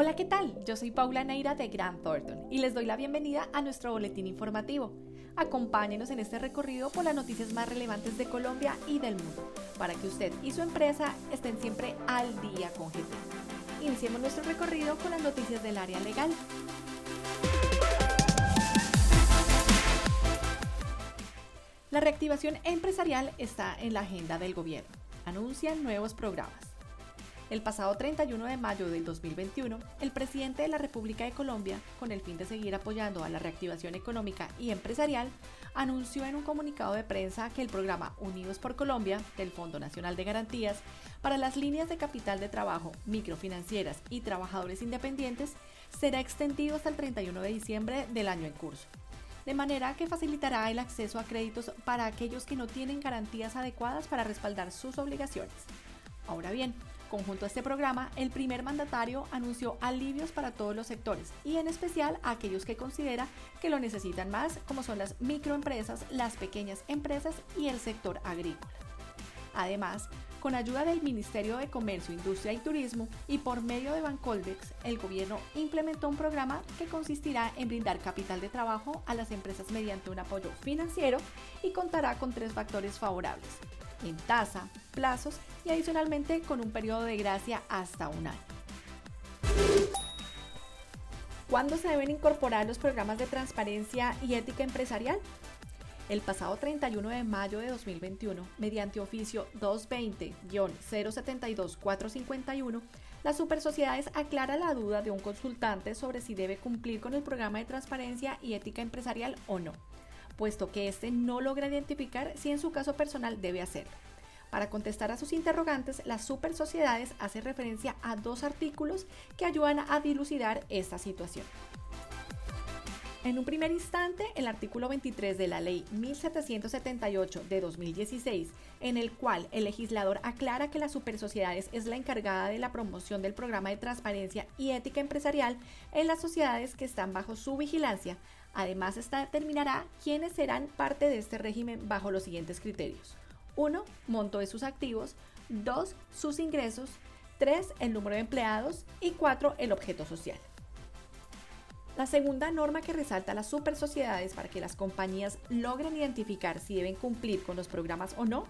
Hola, ¿qué tal? Yo soy Paula Neira de Grant Thornton y les doy la bienvenida a nuestro boletín informativo. Acompáñenos en este recorrido por las noticias más relevantes de Colombia y del mundo, para que usted y su empresa estén siempre al día con GT. Iniciemos nuestro recorrido con las noticias del área legal. La reactivación empresarial está en la agenda del gobierno. Anuncian nuevos programas. El pasado 31 de mayo del 2021, el presidente de la República de Colombia, con el fin de seguir apoyando a la reactivación económica y empresarial, anunció en un comunicado de prensa que el programa Unidos por Colombia del Fondo Nacional de Garantías para las líneas de capital de trabajo, microfinancieras y trabajadores independientes será extendido hasta el 31 de diciembre del año en curso de manera que facilitará el acceso a créditos para aquellos que no tienen garantías adecuadas para respaldar sus obligaciones. Ahora bien, Conjunto a este programa, el primer mandatario anunció alivios para todos los sectores y en especial aquellos que considera que lo necesitan más, como son las microempresas, las pequeñas empresas y el sector agrícola. Además, con ayuda del Ministerio de Comercio, Industria y Turismo y por medio de Bancoldex, el gobierno implementó un programa que consistirá en brindar capital de trabajo a las empresas mediante un apoyo financiero y contará con tres factores favorables, en tasa, plazos y adicionalmente con un periodo de gracia hasta un año. ¿Cuándo se deben incorporar los programas de transparencia y ética empresarial? El pasado 31 de mayo de 2021, mediante oficio 220-072-451, las supersociedades aclara la duda de un consultante sobre si debe cumplir con el programa de transparencia y ética empresarial o no, puesto que éste no logra identificar si en su caso personal debe hacerlo. Para contestar a sus interrogantes, las super sociedades hace referencia a dos artículos que ayudan a dilucidar esta situación. En un primer instante, el artículo 23 de la Ley 1778 de 2016, en el cual el legislador aclara que las supersociedades es la encargada de la promoción del programa de transparencia y ética empresarial en las sociedades que están bajo su vigilancia. Además, esta determinará quiénes serán parte de este régimen bajo los siguientes criterios. 1. Monto de sus activos. 2. Sus ingresos. 3. El número de empleados. Y 4. El objeto social. La segunda norma que resalta las super sociedades para que las compañías logren identificar si deben cumplir con los programas o no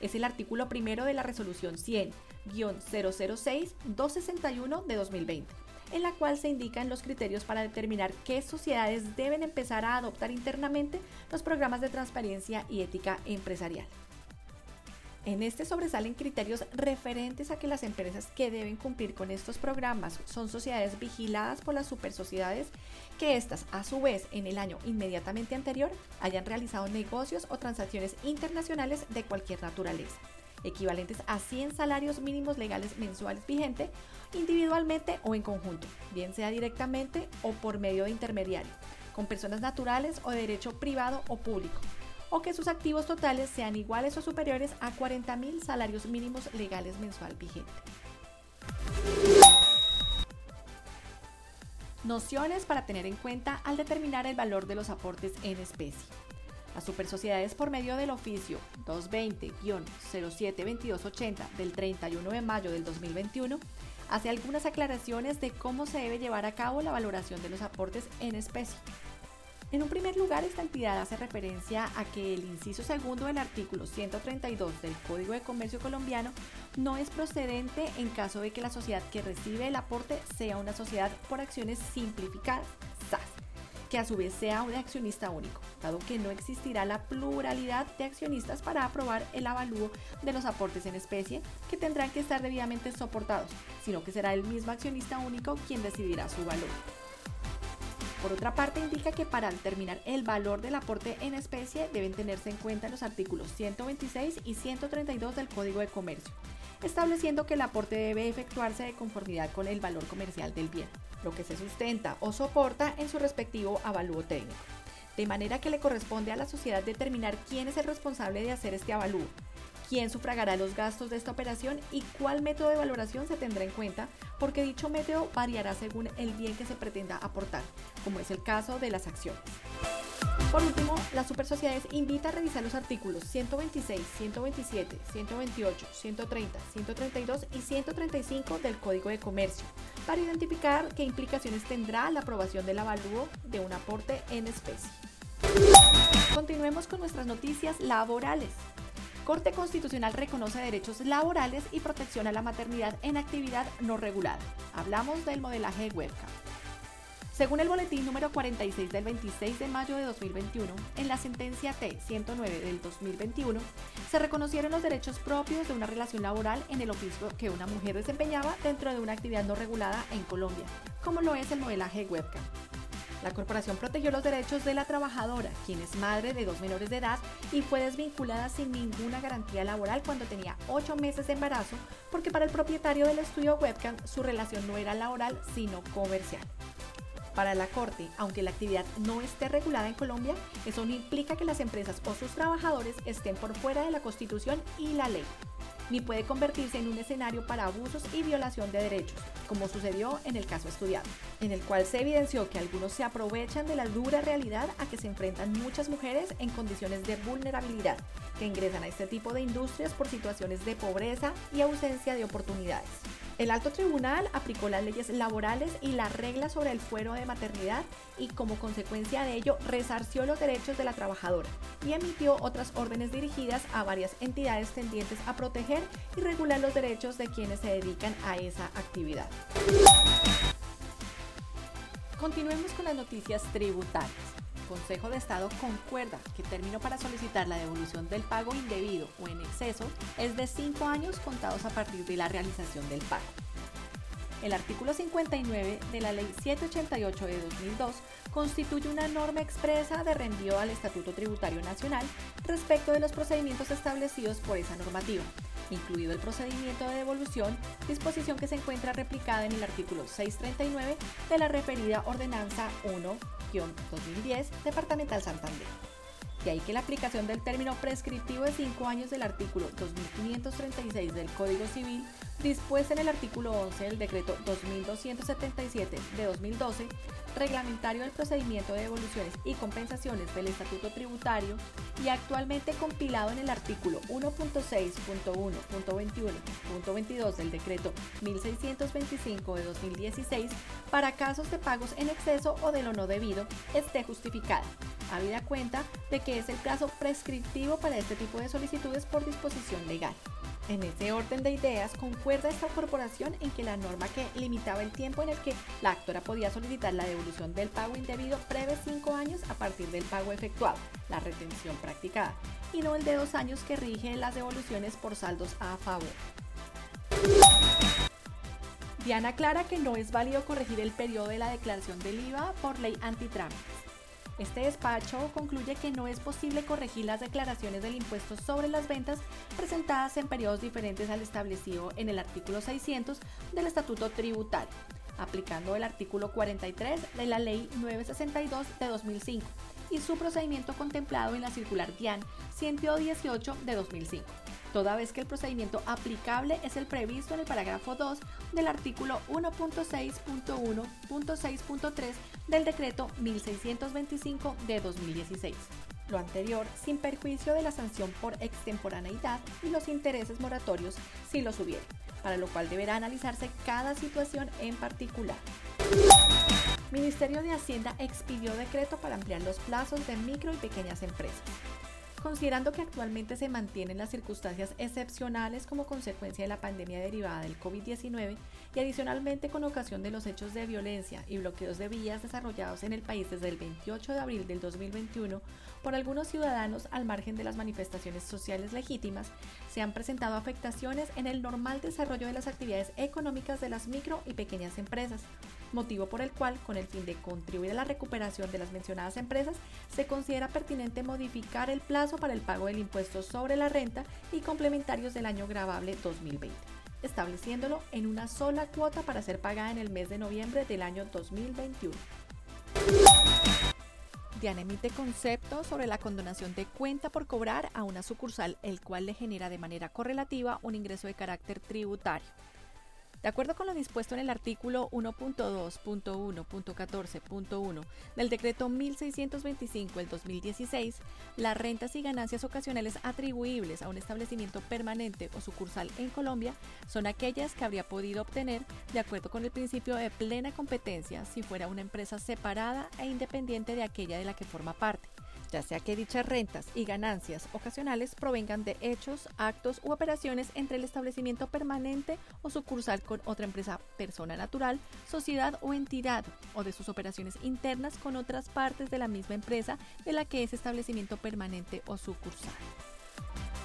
es el artículo primero de la resolución 100-006-261 de 2020 en la cual se indican los criterios para determinar qué sociedades deben empezar a adoptar internamente los programas de transparencia y ética empresarial. En este sobresalen criterios referentes a que las empresas que deben cumplir con estos programas son sociedades vigiladas por las supersociedades, que éstas a su vez en el año inmediatamente anterior hayan realizado negocios o transacciones internacionales de cualquier naturaleza, equivalentes a 100 salarios mínimos legales mensuales vigentes, individualmente o en conjunto, bien sea directamente o por medio de intermediario, con personas naturales o de derecho privado o público o que sus activos totales sean iguales o superiores a 40.000 salarios mínimos legales mensual vigente. Nociones para tener en cuenta al determinar el valor de los aportes en especie. Las supersociedades por medio del oficio 220-072280 del 31 de mayo del 2021 hace algunas aclaraciones de cómo se debe llevar a cabo la valoración de los aportes en especie. En un primer lugar, esta entidad hace referencia a que el inciso segundo del artículo 132 del Código de Comercio colombiano no es procedente en caso de que la sociedad que recibe el aporte sea una sociedad por acciones simplificadas, que a su vez sea un accionista único, dado que no existirá la pluralidad de accionistas para aprobar el avalúo de los aportes en especie, que tendrán que estar debidamente soportados, sino que será el mismo accionista único quien decidirá su valor. Por otra parte, indica que para determinar el valor del aporte en especie deben tenerse en cuenta los artículos 126 y 132 del Código de Comercio, estableciendo que el aporte debe efectuarse de conformidad con el valor comercial del bien, lo que se sustenta o soporta en su respectivo avalúo técnico. De manera que le corresponde a la sociedad determinar quién es el responsable de hacer este avalúo, quién sufragará los gastos de esta operación y cuál método de valoración se tendrá en cuenta, porque dicho método variará según el bien que se pretenda aportar, como es el caso de las acciones. Por último, la Super Sociedades invita a revisar los artículos 126, 127, 128, 130, 132 y 135 del Código de Comercio para identificar qué implicaciones tendrá la aprobación del avalúo de un aporte en especie. Continuemos con nuestras noticias laborales. Corte Constitucional reconoce derechos laborales y protección a la maternidad en actividad no regulada. Hablamos del modelaje de webcam. Según el boletín número 46 del 26 de mayo de 2021, en la sentencia T-109 del 2021, se reconocieron los derechos propios de una relación laboral en el oficio que una mujer desempeñaba dentro de una actividad no regulada en Colombia, como lo es el modelaje webcam. La corporación protegió los derechos de la trabajadora, quien es madre de dos menores de edad y fue desvinculada sin ninguna garantía laboral cuando tenía ocho meses de embarazo, porque para el propietario del estudio webcam su relación no era laboral, sino comercial. Para la Corte, aunque la actividad no esté regulada en Colombia, eso no implica que las empresas o sus trabajadores estén por fuera de la Constitución y la ley, ni puede convertirse en un escenario para abusos y violación de derechos, como sucedió en el caso estudiado, en el cual se evidenció que algunos se aprovechan de la dura realidad a que se enfrentan muchas mujeres en condiciones de vulnerabilidad, que ingresan a este tipo de industrias por situaciones de pobreza y ausencia de oportunidades. El alto tribunal aplicó las leyes laborales y las reglas sobre el fuero de maternidad y como consecuencia de ello resarció los derechos de la trabajadora y emitió otras órdenes dirigidas a varias entidades tendientes a proteger y regular los derechos de quienes se dedican a esa actividad. Continuemos con las noticias tributarias. Consejo de Estado concuerda que término para solicitar la devolución del pago indebido o en exceso es de cinco años contados a partir de la realización del pago. El artículo 59 de la Ley 788 de 2002 constituye una norma expresa de reenvío al Estatuto Tributario Nacional respecto de los procedimientos establecidos por esa normativa, incluido el procedimiento de devolución, disposición que se encuentra replicada en el artículo 639 de la referida Ordenanza 1 2010 Departamental Santander. De ahí que la aplicación del término prescriptivo de 5 años del artículo 2536 del Código Civil, dispuesta en el artículo 11 del decreto 2277 de 2012, reglamentario del procedimiento de devoluciones y compensaciones del Estatuto Tributario y actualmente compilado en el artículo 1.6.1.21.22 del decreto 1625 de 2016 para casos de pagos en exceso o de lo no debido esté justificada, habida cuenta de que es el plazo prescriptivo para este tipo de solicitudes por disposición legal. En ese orden de ideas, concuerda esta corporación en que la norma que limitaba el tiempo en el que la actora podía solicitar la devolución del pago indebido prevé cinco años a partir del pago efectuado, la retención practicada, y no el de dos años que rige las devoluciones por saldos a favor. Diana aclara que no es válido corregir el periodo de la declaración del IVA por ley antitrámites. Este despacho concluye que no es posible corregir las declaraciones del impuesto sobre las ventas presentadas en periodos diferentes al establecido en el artículo 600 del Estatuto Tributario, aplicando el artículo 43 de la Ley 962 de 2005 y su procedimiento contemplado en la circular DIAN 118 de 2005 toda vez que el procedimiento aplicable es el previsto en el parágrafo 2 del artículo 1.6.1.6.3 del decreto 1625 de 2016. Lo anterior sin perjuicio de la sanción por extemporaneidad y los intereses moratorios si los hubiera, para lo cual deberá analizarse cada situación en particular. Ministerio de Hacienda expidió decreto para ampliar los plazos de micro y pequeñas empresas. Considerando que actualmente se mantienen las circunstancias excepcionales como consecuencia de la pandemia derivada del COVID-19 y adicionalmente con ocasión de los hechos de violencia y bloqueos de vías desarrollados en el país desde el 28 de abril del 2021 por algunos ciudadanos al margen de las manifestaciones sociales legítimas, se han presentado afectaciones en el normal desarrollo de las actividades económicas de las micro y pequeñas empresas, motivo por el cual, con el fin de contribuir a la recuperación de las mencionadas empresas, se considera pertinente modificar el plazo para el pago del impuesto sobre la renta y complementarios del año grabable 2020, estableciéndolo en una sola cuota para ser pagada en el mes de noviembre del año 2021. Diana emite conceptos sobre la condonación de cuenta por cobrar a una sucursal, el cual le genera de manera correlativa un ingreso de carácter tributario. De acuerdo con lo dispuesto en el artículo 1.2.1.14.1 del decreto 1625 del 2016, las rentas y ganancias ocasionales atribuibles a un establecimiento permanente o sucursal en Colombia son aquellas que habría podido obtener de acuerdo con el principio de plena competencia si fuera una empresa separada e independiente de aquella de la que forma parte ya sea que dichas rentas y ganancias ocasionales provengan de hechos, actos u operaciones entre el establecimiento permanente o sucursal con otra empresa, persona natural, sociedad o entidad, o de sus operaciones internas con otras partes de la misma empresa de la que es establecimiento permanente o sucursal.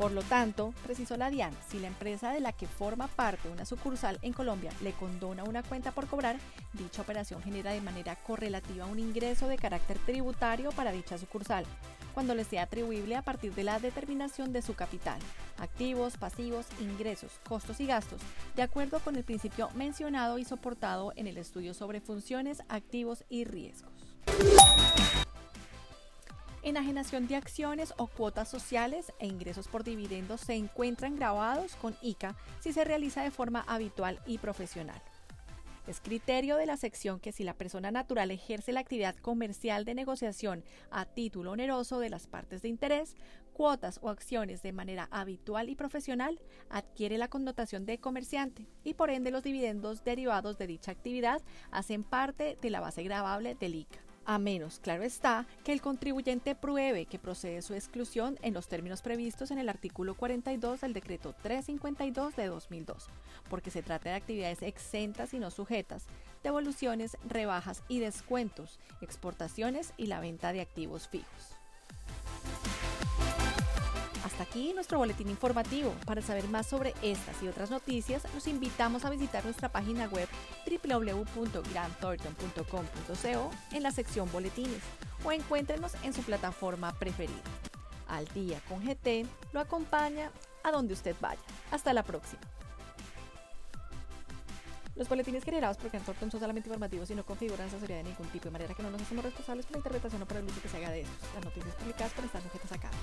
Por lo tanto, precisó la DIAN, si la empresa de la que forma parte una sucursal en Colombia le condona una cuenta por cobrar, dicha operación genera de manera correlativa un ingreso de carácter tributario para dicha sucursal, cuando le sea atribuible a partir de la determinación de su capital, activos, pasivos, ingresos, costos y gastos, de acuerdo con el principio mencionado y soportado en el estudio sobre funciones, activos y riesgos. Enajenación de acciones o cuotas sociales e ingresos por dividendos se encuentran grabados con ICA si se realiza de forma habitual y profesional. Es criterio de la sección que si la persona natural ejerce la actividad comercial de negociación a título oneroso de las partes de interés, cuotas o acciones de manera habitual y profesional, adquiere la connotación de comerciante y por ende los dividendos derivados de dicha actividad hacen parte de la base grabable del ICA a menos, claro está, que el contribuyente pruebe que procede su exclusión en los términos previstos en el artículo 42 del decreto 352 de 2002, porque se trata de actividades exentas y no sujetas, devoluciones, rebajas y descuentos, exportaciones y la venta de activos fijos. Aquí nuestro boletín informativo. Para saber más sobre estas y otras noticias, los invitamos a visitar nuestra página web www.grandthornton.com.co en la sección Boletines o encuéntrenos en su plataforma preferida. Al día con GT lo acompaña a donde usted vaya. Hasta la próxima. Los boletines generados por Thornton son solamente informativos y no configuran asesoría de ningún tipo, de manera que no nos hacemos responsables por la interpretación o por el uso que se haga de estos. Las noticias publicadas pueden estar sujetas a cambio.